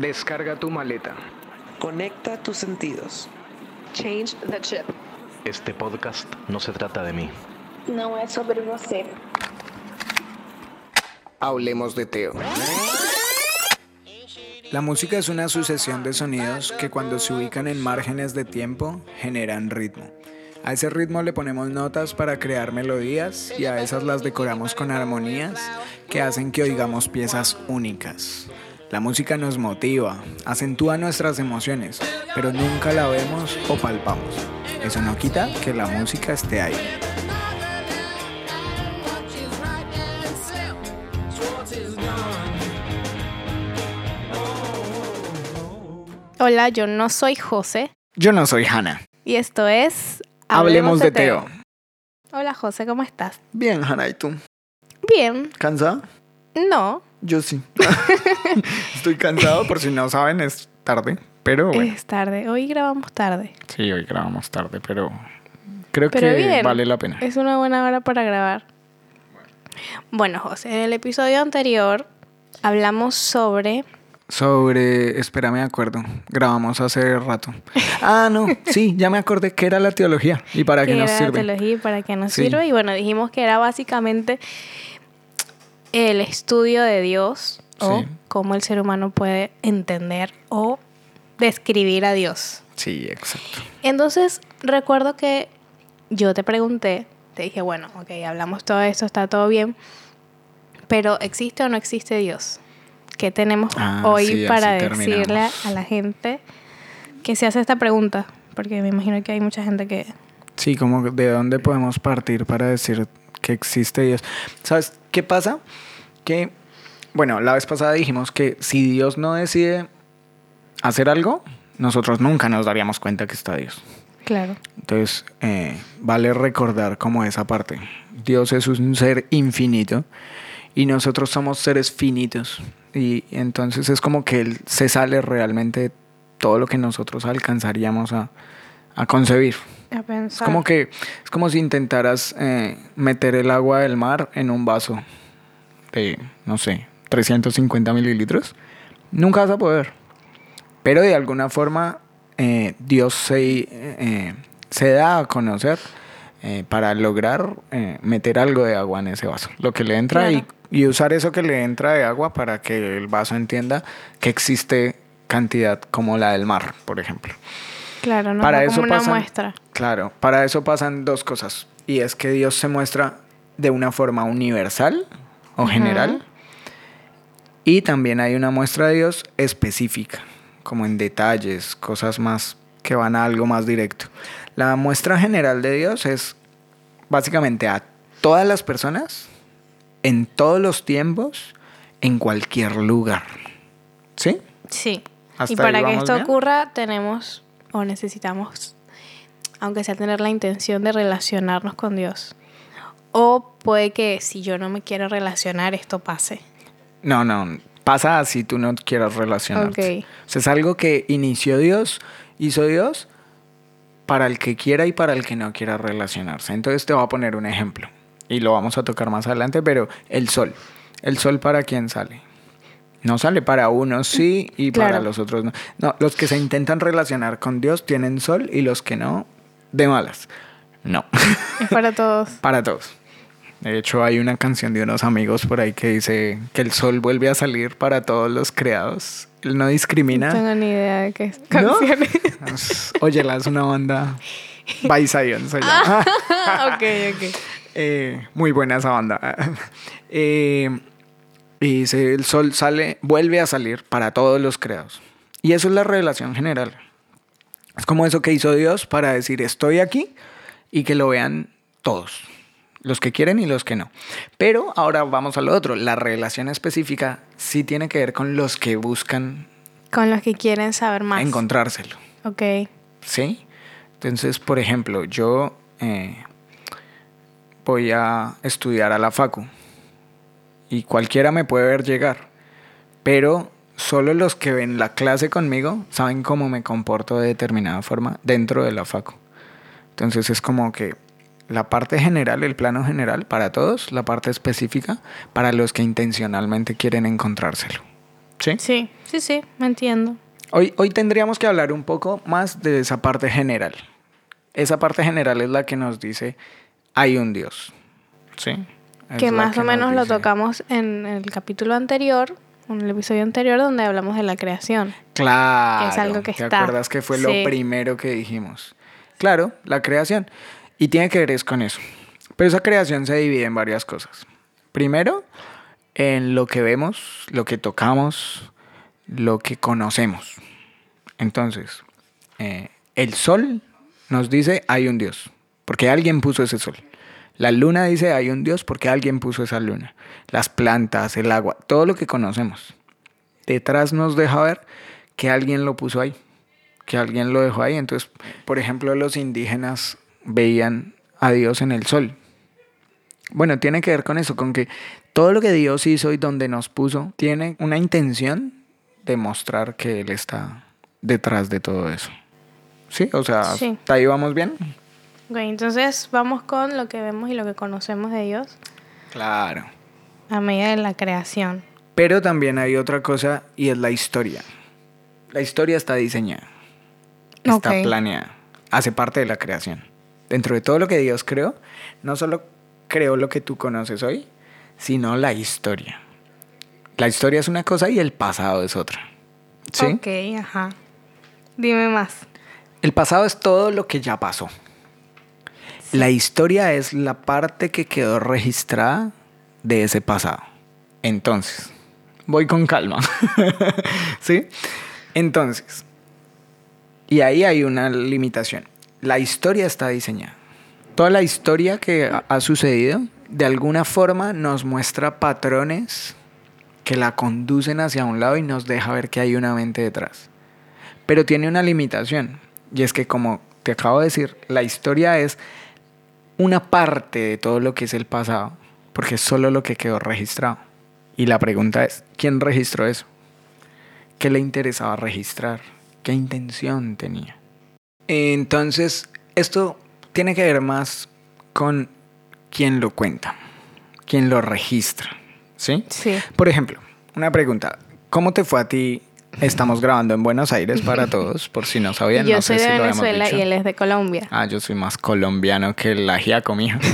Descarga tu maleta. Conecta tus sentidos. Change the chip. Este podcast no se trata de mí. Não é sobre você. Hablemos de Teo. La música es una sucesión de sonidos que cuando se ubican en márgenes de tiempo generan ritmo. A ese ritmo le ponemos notas para crear melodías y a esas las decoramos con armonías que hacen que oigamos piezas únicas. La música nos motiva, acentúa nuestras emociones, pero nunca la vemos o palpamos. Eso no quita que la música esté ahí. Hola, yo no soy José Yo no soy Hannah. y esto es Hablemos de Teo. Hola José, ¿cómo estás? Bien, Hannah, ¿y tú? Bien, ¿Cansada? no, Yo sí. Estoy cansado, por si no saben, es tarde. Pero bueno. es tarde. Hoy grabamos tarde. Sí, hoy grabamos tarde, pero creo Pero que bien. vale la pena. Es una buena hora para grabar. Bueno, José, en el episodio anterior hablamos sobre... Sobre, espera, me acuerdo. Grabamos hace rato. Ah, no, sí, ya me acordé que era la teología y para qué qué nos era la sirve. teología y para qué nos Sí. sirve. Y bueno, dijimos que era básicamente el estudio de Dios o Sí. cómo el ser humano puede entender o describir a Dios. Sí, exacto. Entonces, recuerdo que yo te pregunté, te dije, bueno, ok, hablamos todo esto, está todo bien, pero ¿existe o no existe Dios? ¿Qué tenemos Ah, hoy sí, para decirle terminamos. a la gente que se hace esta pregunta? Porque me imagino que hay mucha gente que... Sí, como de dónde podemos partir para decir que existe Dios. ¿Sabes qué pasa? Que, bueno, la vez pasada dijimos que si Dios no decide hacer algo, nosotros nunca nos daríamos cuenta que está Dios. Claro. Entonces, eh, vale recordar como esa parte. Dios es un ser infinito y nosotros somos seres finitos. Y entonces es como que Él se sale realmente de todo lo que nosotros alcanzaríamos a, a concebir. A Es pensar. como que es como si intentaras eh, meter el agua del mar en un vaso de, no sé, 350 mililitros. Nunca vas a poder. Pero de alguna forma eh, Dios se, eh, se da a conocer para lograr meter algo de agua en ese vaso. Lo que le entra y, Claro. y usar eso que le entra de agua para que el vaso entienda que existe cantidad como la del mar, por ejemplo. Claro, ¿no? para No eso como una pasan- muestra. Claro, para eso pasan dos cosas. Y es que Dios se muestra de una forma universal o general. Y también hay una muestra de Dios específica, como en detalles, cosas más que van a algo más directo. La muestra general de Dios es básicamente a todas las personas, en todos los tiempos, en cualquier lugar. ¿Sí? Sí. Hasta y para que esto bien. ocurra, tenemos o necesitamos, aunque sea tener la intención de relacionarnos con Dios. O puede que si yo no me quiero relacionar, esto pase. No, no, pasa así tú no quieras relacionarte. Ok. O sea, es algo que inició Dios, hizo Dios para el que quiera y para el que no quiera relacionarse. Entonces te voy a poner un ejemplo y lo vamos a tocar más adelante, pero el sol. ¿El sol para quién sale? No sale para unos sí y para los otros no. No, los que se intentan relacionar con Dios tienen sol y los que no, de malas. No. Es para todos. Para todos. De hecho, hay una canción de unos amigos por ahí que dice que el sol vuelve a salir para todos los creados. Él no discrimina. No tengo ni idea de qué es ¿No? canciones. Es- Óyela, es una banda. By Zion se llama. ok, ok. Eh, muy buena esa banda. Eh, y dice, el sol sale, vuelve a salir para todos los creados. Y eso es la revelación general. Es como eso que hizo Dios para decir, estoy aquí y que lo vean todos. Los que quieren y los que no. Pero ahora vamos a lo otro. La revelación específica sí tiene que ver con los que buscan Con los que quieren saber más. encontrárselo. Ok. ¿Sí? Entonces, por ejemplo, yo eh, voy a estudiar a la Facu y cualquiera me puede ver llegar, pero solo los que ven la clase conmigo saben cómo me comporto de determinada forma dentro de la Facu. Entonces es como que la parte general, el plano general para todos, la parte específica para los que intencionalmente quieren encontrárselo. ¿Sí? Sí, sí, sí, me entiendo. Hoy, hoy tendríamos que hablar un poco más de esa parte general. Esa parte general es la que nos dice, hay un Dios. ¿Sí? Que más o nos menos lo tocamos en el capítulo anterior, en el episodio anterior, donde hablamos de la creación. Claro. Que es algo que ¿Te está. acuerdas que fue lo primero que dijimos? Claro, la creación. Y tiene que ver es con eso. Pero esa creación se divide en varias cosas. Primero, en lo que vemos, lo que tocamos, lo que conocemos. Entonces, eh, el sol nos dice hay un Dios, porque alguien puso ese sol. La luna dice hay un Dios porque alguien puso esa luna. Las plantas, el agua, todo lo que conocemos. Detrás nos deja ver que alguien lo puso ahí, que alguien lo dejó ahí. Entonces, por ejemplo, los indígenas veían a Dios en el sol. Bueno, tiene que ver con eso, con que todo lo que Dios hizo y donde nos puso tiene una intención de mostrar que Él está detrás de todo eso. Sí, o sea, Sí. ¿hasta ahí vamos bien? Ok, entonces vamos con lo que vemos y lo que conocemos de Dios Claro. a medida de la creación. Pero también hay otra cosa y es la historia. La historia está diseñada, está Ok. planeada, hace parte de la creación. Dentro de todo lo que Dios creó, no solo creó lo que tú conoces hoy, sino la historia. La historia es una cosa y el pasado es otra. ¿Sí? Ok, ajá. Dime más. El pasado es todo lo que ya pasó. La historia es la parte que quedó registrada de ese pasado. Entonces, voy con calma. ¿Sí? Entonces, y ahí hay una limitación. La historia está diseñada. Toda la historia que ha- sucedido, de alguna forma nos muestra patrones que la conducen hacia un lado y nos deja ver que hay una mente detrás. Pero tiene una limitación. Y es que, como te acabo de decir, la historia es una parte de todo lo que es el pasado, porque es solo lo que quedó registrado. Y la pregunta es, ¿quién registró eso? ¿Qué le interesaba registrar? ¿Qué intención tenía? Entonces, esto tiene que ver más con quién lo cuenta, quién lo registra, ¿sí? Sí. Por ejemplo, una pregunta. ¿Cómo te fue a ti? Estamos grabando en Buenos Aires para todos, por si no sabían. yo no soy sé de si Venezuela y él es de Colombia. Ah, yo soy más colombiano que el ajiaco, mija.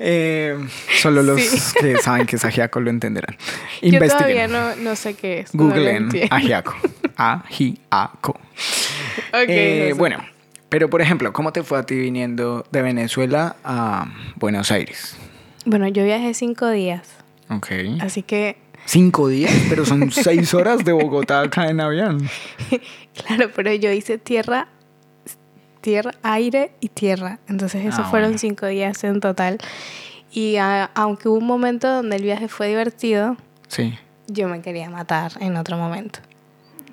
Eh, solo los Sí. que saben que es ajiaco lo entenderán. Yo todavía no, no sé qué es. no Googleen entiendo. ajiaco. Ajiaco. Ok, Eh, no bueno, pero por ejemplo, ¿cómo te fue a ti viniendo de Venezuela a Buenos Aires? Bueno, yo viajé cinco días. Ok. Así que, Cinco días, pero son seis horas de Bogotá acá en avión. claro, pero yo hice tierra, tierra, aire y tierra. Entonces, esos Ah, fueron bueno. cinco días en total. Y ah, aunque hubo un momento donde el viaje fue divertido, Sí, yo me quería matar en otro momento.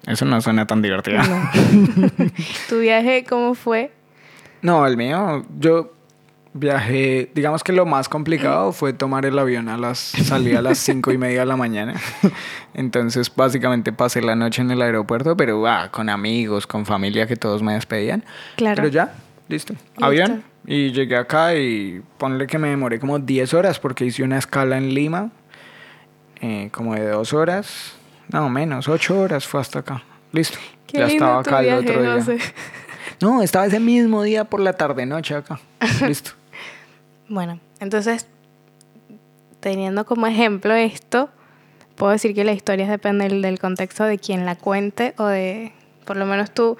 eso no suena tan divertido. No. ¿Tu viaje cómo fue? No, el mío, yo viajé, digamos que lo más complicado fue tomar el avión a las, salí a las cinco y media de la mañana. Entonces, básicamente pasé la noche en el aeropuerto, pero ah, con amigos, con familia que todos me despedían. Claro. Pero ya, listo. Listo. Avión. Y llegué acá y ponle que me demoré como 10 horas porque hice una escala en Lima, eh, como de dos horas, no menos, ocho horas fue hasta acá. Listo. Qué ya lindo estaba tu acá el viaje, otro día. No, estaba ese mismo día por la tarde-noche acá. Listo. Bueno, entonces, teniendo como ejemplo esto, puedo decir que la historia depende del, del contexto de quien la cuente o de, por lo menos tú,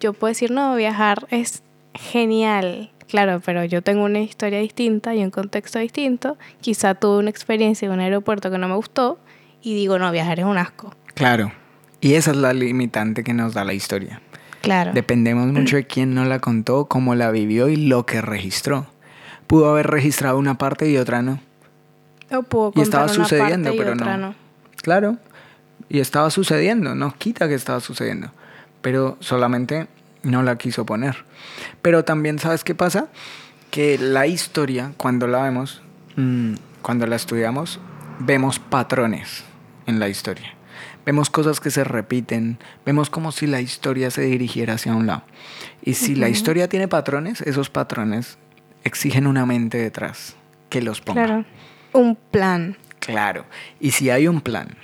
yo puedo decir, no, viajar es genial, claro, pero yo tengo una historia distinta y un contexto distinto, quizá tuve una experiencia en un aeropuerto que no me gustó y digo, no, viajar es un asco. Claro. Y esa es la limitante que nos da la historia. Claro. Dependemos mucho de quién nos la contó, cómo la vivió y lo que registró. Pudo haber registrado una parte y otra no. o puedo y estaba una sucediendo, parte y pero otra no. Claro. Y estaba sucediendo, no quita que estaba sucediendo. Pero solamente no la quiso poner. Pero también, ¿sabes qué pasa? Que la historia, cuando la vemos, mm, cuando la estudiamos, vemos patrones en la historia. Vemos cosas que se repiten, vemos como si la historia se dirigiera hacia un lado. Y si la historia tiene patrones, esos patrones exigen una mente detrás que los ponga. Claro. Un plan. Claro. Y si hay un plan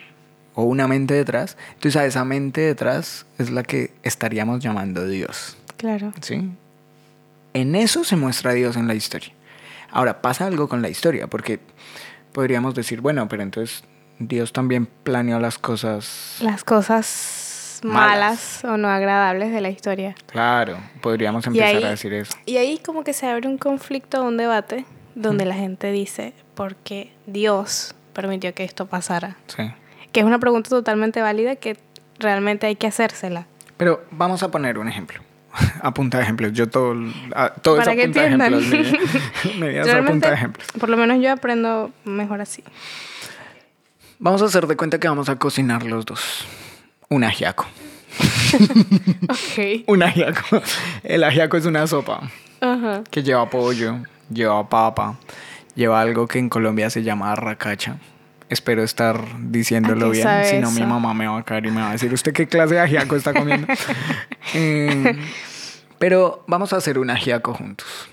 o una mente detrás. Entonces a esa mente detrás es la que estaríamos llamando Dios. Claro. ¿Sí? En eso se muestra Dios en la historia. Ahora, pasa algo con la historia, porque podríamos decir, bueno, pero entonces Dios también planeó las cosas. Las cosas Malas. malas, o no agradables de la historia. Claro, podríamos empezar ahí- a decir eso. Y ahí como que se abre un conflicto, un debate, donde la gente dice, ¿por qué Dios permitió que esto pasara? Sí. Que es una pregunta totalmente válida que realmente hay que hacérsela. Pero vamos a poner un ejemplo. A punta de ejemplos. Yo todo, a- todo Para que punta de entiendan. vida es a punta de ejemplos. por lo menos yo aprendo mejor así. Vamos a hacer de cuenta que vamos a cocinar los dos. Un ajiaco. Ok. Un ajiaco. El ajiaco es una sopa que lleva pollo, lleva papa, lleva algo que en Colombia se llama arracacha. Espero estar diciéndolo ¿A qué bien, si no mi mamá me va a caer y me va a decir, ¿usted qué clase de ajiaco está comiendo? Eh, pero vamos a hacer un ajiaco juntos.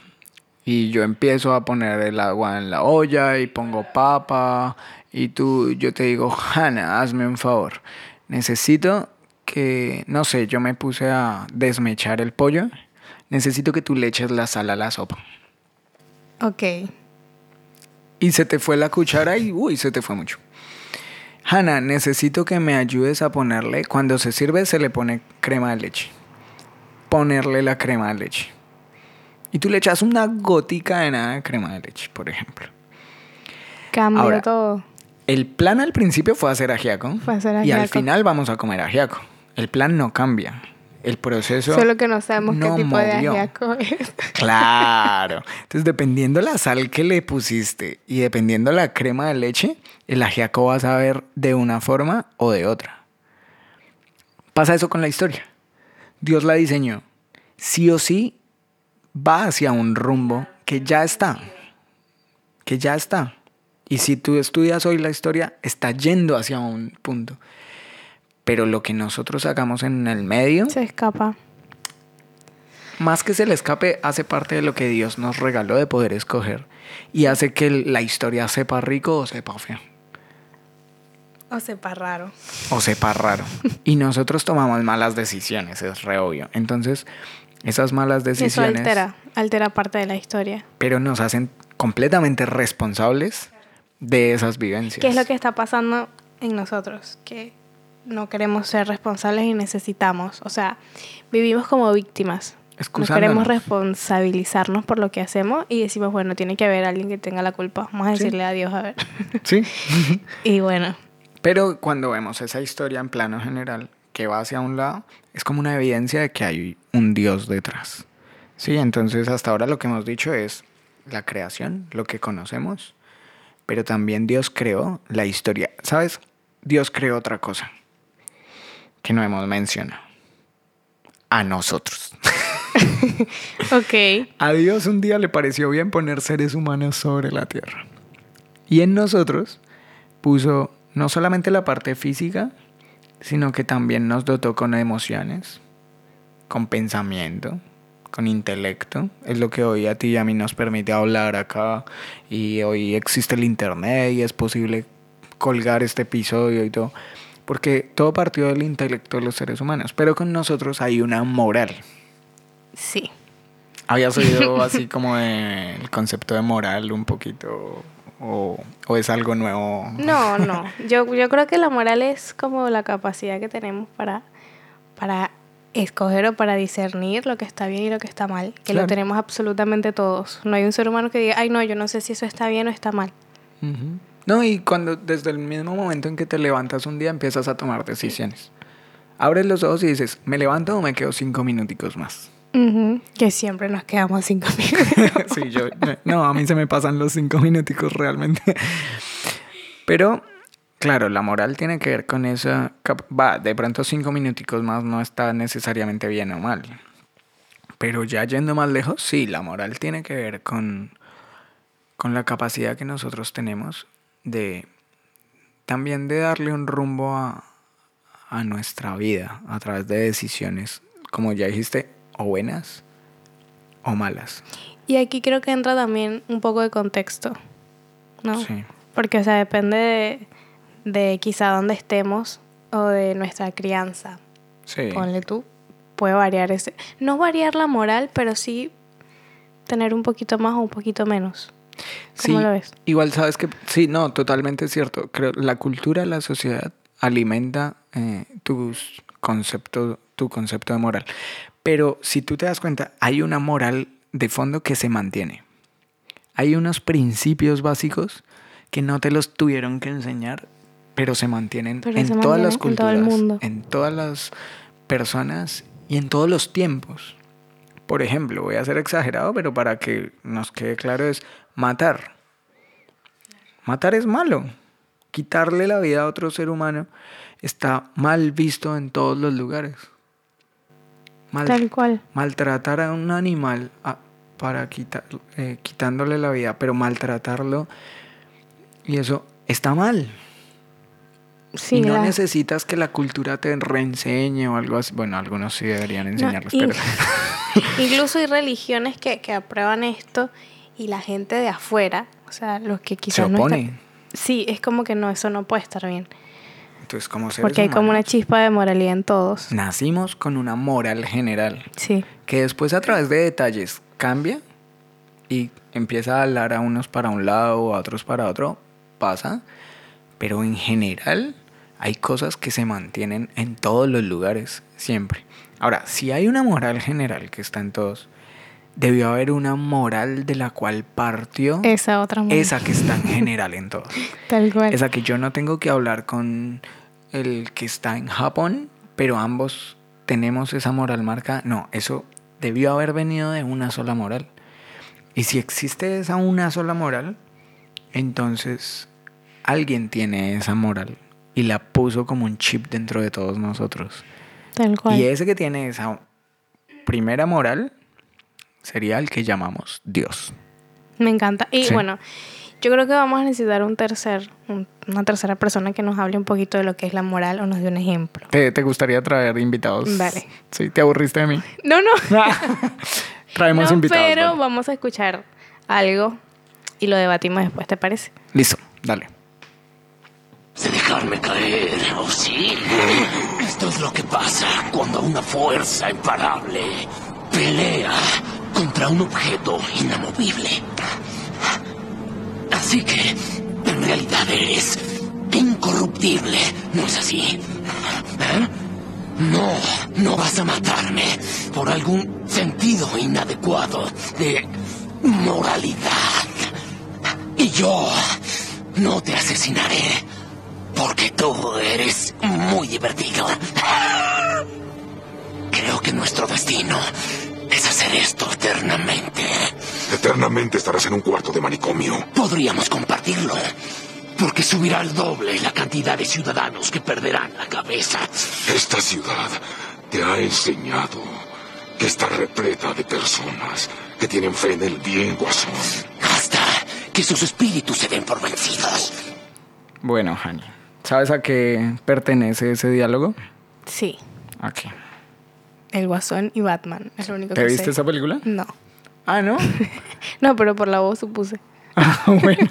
Y yo empiezo a poner el agua en la olla y pongo papa. Y tú, yo te digo, Hanna, hazme un favor. Necesito que, no sé, yo me puse a desmechar el pollo. Necesito que tú le eches la sal a la sopa. Ok. Y se te fue la cuchara y, uy, se te fue mucho. Hanna, necesito que me ayudes a ponerle, cuando se sirve se le pone crema de leche. Ponerle la crema de leche. Y tú le echas una gotica de nada de crema de leche, por ejemplo. Cambió Ahora, todo. El plan al principio fue hacer ajiaco. Fue hacer Y al ajiaco. final vamos a comer ajiaco. El plan no cambia. El proceso. Solo que no sabemos no qué tipo de ajiaco es. Claro. Entonces, dependiendo la sal que le pusiste y dependiendo la crema de leche, el ajiaco va a saber de una forma o de otra. Pasa eso con la historia. Dios la diseñó. Sí o sí va hacia un rumbo que ya está. Que ya está. Y si tú estudias hoy la historia, está yendo hacia un punto. Pero lo que nosotros hagamos en el medio, Se escapa. más que se le escape, hace parte de lo que Dios nos regaló de poder escoger. Y hace que la historia sepa rico o sepa feo. O sepa raro. O sepa raro. Y nosotros tomamos malas decisiones, es re obvio. Entonces, esas malas Eso decisiones... altera, altera parte de la historia. Pero nos hacen completamente responsables de esas vivencias. ¿Qué es lo que está pasando en nosotros? Que no queremos ser responsables y necesitamos. O sea, vivimos como víctimas. No queremos responsabilizarnos por lo que hacemos y decimos, bueno, tiene que haber alguien que tenga la culpa. Vamos a decirle a Dios, a ver. Sí. y bueno, Pero cuando vemos esa historia en plano general que va hacia un lado, es como una evidencia de que hay un Dios detrás. Sí, entonces hasta ahora lo que hemos dicho es la creación, lo que conocemos, pero también Dios creó la historia. ¿Sabes? Dios creó otra cosa que no hemos mencionado. A nosotros. ok. A Dios un día le pareció bien poner seres humanos sobre la tierra. Y en nosotros puso no solamente la parte física, sino que también nos dotó con emociones, con pensamiento, con intelecto. Es lo que hoy a ti y a mí nos permite hablar acá. Y hoy existe el internet y es posible colgar este episodio y todo. Porque todo partió del intelecto de los seres humanos. Pero con nosotros hay una moral. Sí. ¿Habías oído así como de- el concepto de moral un poquito? ¿O, o es algo nuevo? No, no. Yo, yo creo que la moral es como la capacidad que tenemos para, para escoger o para discernir lo que está bien y lo que está mal. Que Claro. lo tenemos absolutamente todos. No hay un ser humano que diga, ay, no, yo no sé si eso está bien o está mal. Ujú. No, y cuando desde el mismo momento en que te levantas un día empiezas a tomar decisiones. Abres los ojos y dices, ¿me levanto o me quedo cinco minuticos más? Ujú, Que siempre nos quedamos cinco minutos. sí, yo, no, a mí se me pasan los cinco minuticos realmente. Pero, claro, la moral tiene que ver con esa... Va, de pronto cinco minuticos más no está necesariamente bien o mal. Pero ya yendo más lejos, sí, la moral tiene que ver con, con la capacidad que nosotros tenemos de también de darle un rumbo a, a nuestra vida a través de decisiones, como ya dijiste, o buenas o malas. Y aquí creo que entra también un poco de contexto, ¿no? Sí. Porque, o sea, depende de, de quizá donde estemos o de nuestra crianza. Sí. Ponle tú. Puede variar ese. No variar la moral, pero sí tener un poquito más o un poquito menos. ¿Cómo Sí, lo ves? Igual sabes que sí, no, totalmente cierto. Creo la cultura, la sociedad alimenta eh, tus concepto, tu concepto de moral. Pero si tú te das cuenta, hay una moral de fondo que se mantiene. Hay unos principios básicos que no te los tuvieron que enseñar, pero se mantienen Pero en se todas las mantienen en todo culturas, el mundo. en todas las personas y en todos los tiempos. Por ejemplo, voy a ser exagerado, pero para que nos quede claro es matar. Matar es malo. Quitarle la vida a otro ser humano está mal visto en todos los lugares. Mal- Tal cual. maltratar a un animal ah, para quitar, eh, quitándole la vida, pero maltratarlo y eso está mal. Sí, y no la- necesitas que la cultura te reenseñe o algo así. Bueno, algunos sí deberían No, enseñarlos, y- pero Incluso hay religiones que, que aprueban esto y la gente de afuera, o sea, los que se quizás no opone. están- Sí, es como que no, eso no puede estar bien. Entonces, como seres Porque hay como una humanos, chispa de moralidad en todos. nacimos con una moral general Sí, que después a través de detalles cambia y empieza a hablar a unos para un lado a otros para otro, pasa, pero en general hay cosas que se mantienen en todos los lugares, siempre. Ahora, si hay una moral general que está en todos, debió haber una moral de la cual partió esa otra moral. esa que está en general en todos. Tal cual. Esa que yo no tengo que hablar con el que está en Japón, pero ambos tenemos esa moral marca. No, eso debió haber venido de una sola moral. Y si existe esa una sola moral, entonces alguien tiene esa moral y la puso como un chip dentro de todos nosotros. Tal cual. Y ese que tiene esa primera moral sería el que llamamos Dios. Me encanta. Y Sí. bueno, yo creo que vamos a necesitar un tercer, un- una tercera persona que nos hable un poquito de lo que es la moral o nos dé un ejemplo. ¿Te, te gustaría traer invitados? Dale. Sí, te aburriste de mí. No, no. Traemos No, invitados. pero vamos a escuchar algo y lo debatimos después, ¿te parece? Listo, dale. De dejarme caer, ¿oh sí? Esto es lo que pasa cuando una fuerza imparable pelea contra un objeto inamovible. Así que, en realidad eres incorruptible, ¿no es así? ¿Eh? No, no vas a matarme por algún sentido inadecuado de moralidad. Y yo no te asesinaré porque tú eres muy divertido. Creo que nuestro destino es hacer esto eternamente. Eternamente estarás en un cuarto de manicomio. Podríamos compartirlo. Porque subirá al doble la cantidad de ciudadanos que perderán la cabeza. Esta ciudad te ha enseñado que está repleta de personas que tienen fe en el bien, Guasón. Hasta que sus espíritus se den por vencidos. Bueno, Hani, ¿sabes a qué pertenece ese diálogo? Sí. Aquí. El Guasón y Batman. Es lo único ¿Te que viste sé. esa película? No. Ah, ¿no? No, pero por la voz supuse. Ah, bueno.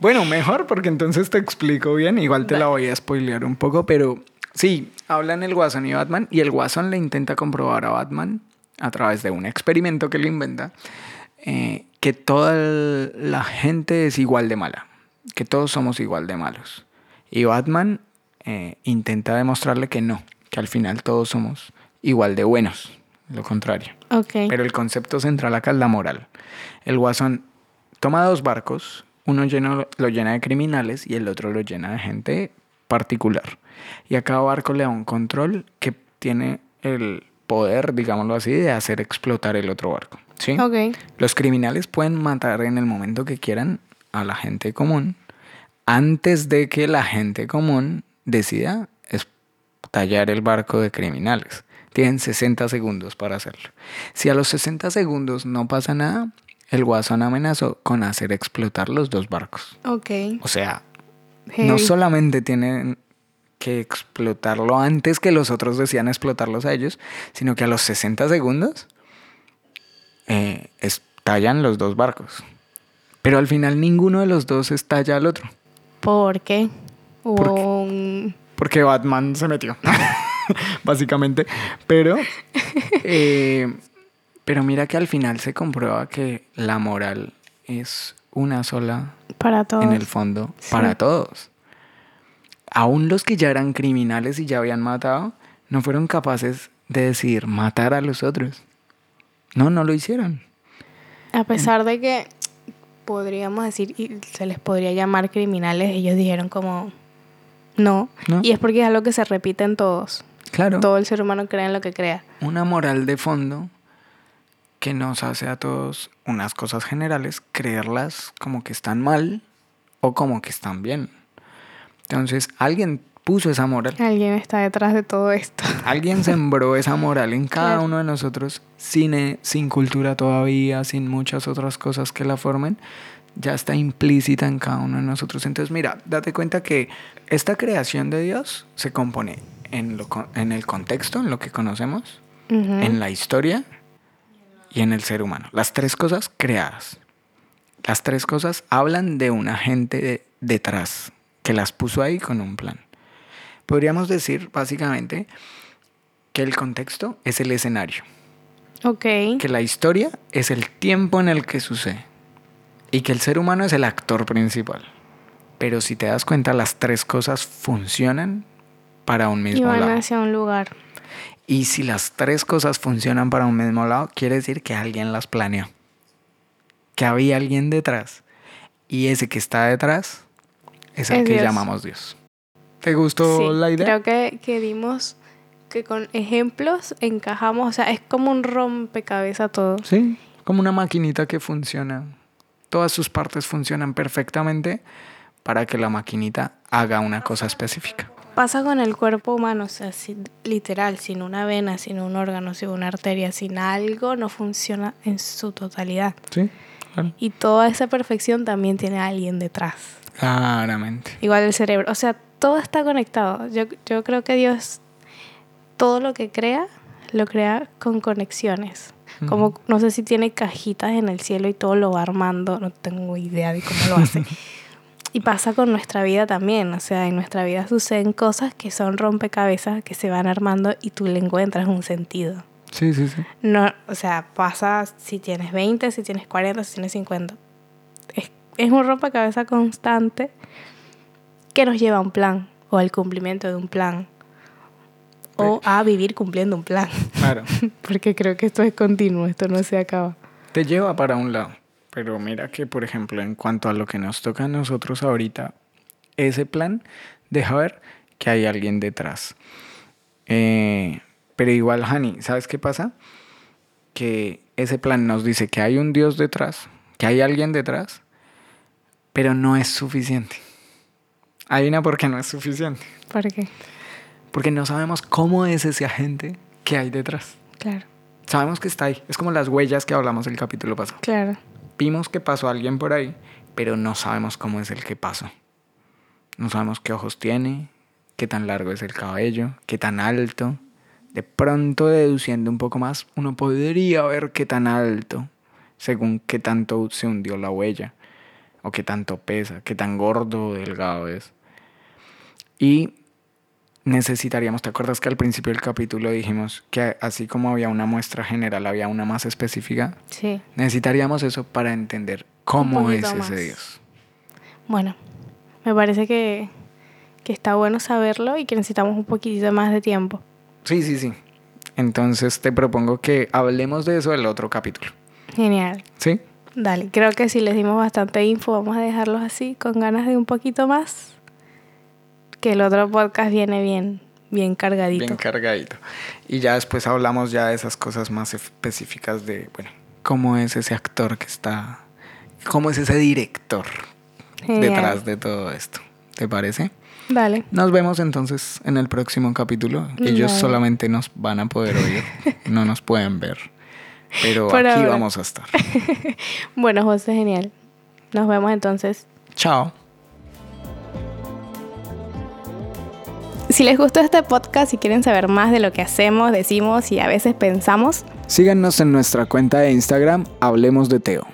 Bueno, mejor porque entonces te explico bien. Igual te la voy a spoilear un poco, pero sí, hablan el Guasón y Batman y el Guasón le intenta comprobar a Batman a través de un experimento que le inventa eh, que toda la gente es igual de mala, que todos somos igual de malos. Y Batman eh, intenta demostrarle que no, que al final todos somos igual de buenos, lo contrario. Pero el concepto central acá es la moral. El guasón toma dos barcos, uno lleno, lo llena de criminales y el otro lo llena de gente particular. Y a cada barco le da un control que tiene el poder, digámoslo así, de hacer explotar el otro barco. ¿sí? Ok. Los criminales pueden matar en el momento que quieran a la gente común antes de que la gente común decida estallar el barco de criminales. Tienen 60 segundos para hacerlo. Si a los 60 segundos no pasa nada, el guasón amenazó con hacer explotar los dos barcos. Ok. O sea, no solamente tienen que explotarlo antes que los otros decían explotarlos a ellos, sino que a los 60 segundos eh, estallan los dos barcos. Pero al final ninguno de los dos estalla al otro. ¿Por qué? Hubo un... Porque Batman se metió. Básicamente. Pero. eh, pero mira que al final se comprueba que la moral es una sola Para todos. en el fondo para todos. Aún los que ya eran criminales y ya habían matado, no fueron capaces de decidir matar a los otros. No, no lo hicieron. A pesar de que podríamos decir, y se les podría llamar criminales, ellos dijeron como no. No. Y es porque es algo que se repite en todos. Claro. Todo el ser humano cree en lo que crea. Una moral de fondo que nos hace a todos unas cosas generales creerlas como que están mal o como que están bien. Entonces, alguien puso esa moral. Alguien está detrás de todo esto. Alguien sembró esa moral en cada Claro. uno de nosotros, sin, sin cultura todavía, sin muchas otras cosas que la formen, ya está implícita en cada uno de nosotros. Entonces, mira, date cuenta que esta creación de Dios se compone en, lo, en el contexto, en lo que conocemos, en la historia y en el ser humano. Las tres cosas creadas. Las tres cosas hablan de una gente de- detrás que las puso ahí con un plan. Podríamos decir básicamente que el contexto es el escenario, Ok. que la historia es el tiempo en el que sucede y que el ser humano es el actor principal. Pero si te das cuenta, las tres cosas funcionan para un Y mismo van lado. hacia un lugar. Y si las tres cosas funcionan para un mismo lado, quiere decir que alguien las planeó. Que había alguien detrás. Y ese que está detrás es el Es que Dios. llamamos Dios. ¿Te gustó Sí, la idea? Creo que, que dimos que con ejemplos encajamos, o sea, es como un rompecabezas todo. Sí, como una maquinita que funciona. Todas sus partes funcionan perfectamente para que la maquinita haga una cosa específica. Pasa con el cuerpo humano, o sea, si- literal, sin una vena, sin un órgano, sin una arteria, sin algo, no funciona en su totalidad. Sí, claro. Y toda esa perfección también tiene a alguien detrás. Claramente. Igual el cerebro, o sea, todo está conectado. Yo, yo creo que Dios, todo lo que crea, lo crea con conexiones. Como, no sé si tiene cajitas en el cielo y todo lo va armando, no tengo idea de cómo lo hace. y pasa con nuestra vida también, o sea, en nuestra vida suceden cosas que son rompecabezas que se van armando y tú le encuentras un sentido. Sí, sí, sí. No, o sea, pasa si tienes 20, si tienes 40, si tienes 50. Es, es un rompecabezas constante que nos lleva a un plan o al cumplimiento de un plan o a vivir cumpliendo un plan. Claro. Porque creo que esto es continuo, esto no se acaba. te lleva para un lado. Pero mira que, por ejemplo, en cuanto a lo que nos toca a nosotros ahorita, ese plan deja ver que hay alguien detrás. Eh, pero igual, Hani, ¿sabes qué pasa? Que ese plan nos dice que hay un Dios detrás, que hay alguien detrás, pero no es suficiente. Hay una porque no es suficiente. ¿Por qué? Porque no sabemos cómo es ese agente que hay detrás. Claro, Sabemos que está ahí. Es como las huellas que hablamos el capítulo pasado. claro. Vimos que pasó alguien por ahí, pero no sabemos cómo es el que pasó. No sabemos qué ojos tiene, qué tan largo es el cabello, qué tan alto. De pronto, deduciendo un poco más, uno podría ver qué tan alto, según qué tanto se hundió la huella, o qué tanto pesa, qué tan gordo o delgado es. Y necesitaríamos, ¿te acuerdas que al principio del capítulo dijimos que así como había una muestra general, había una más específica? Sí. Necesitaríamos eso para entender cómo es ese más. Dios. Bueno, me parece que, que está bueno saberlo y que necesitamos un poquitito más de tiempo. Sí, sí, sí. Entonces te propongo que hablemos de eso el otro capítulo. Genial. ¿Sí? Dale, creo que si les dimos bastante info, vamos a dejarlos así, con ganas de un poquito más. Que el otro podcast viene bien, bien cargadito. Bien cargadito. Y ya después hablamos ya de esas cosas más específicas de, bueno, cómo es ese actor que está, cómo es ese director Genial. detrás de todo esto. ¿Te parece? Dale. Nos vemos entonces en el próximo capítulo. Ellos Dale. solamente nos van a poder oír, no nos pueden ver. Pero Por aquí ahora. vamos a estar. Bueno, José, genial. Nos vemos entonces. Chao. Si les gustó este podcast y quieren saber más de lo que hacemos, decimos y a veces pensamos, Síganos en nuestra cuenta de Instagram, Hablemos de Teo.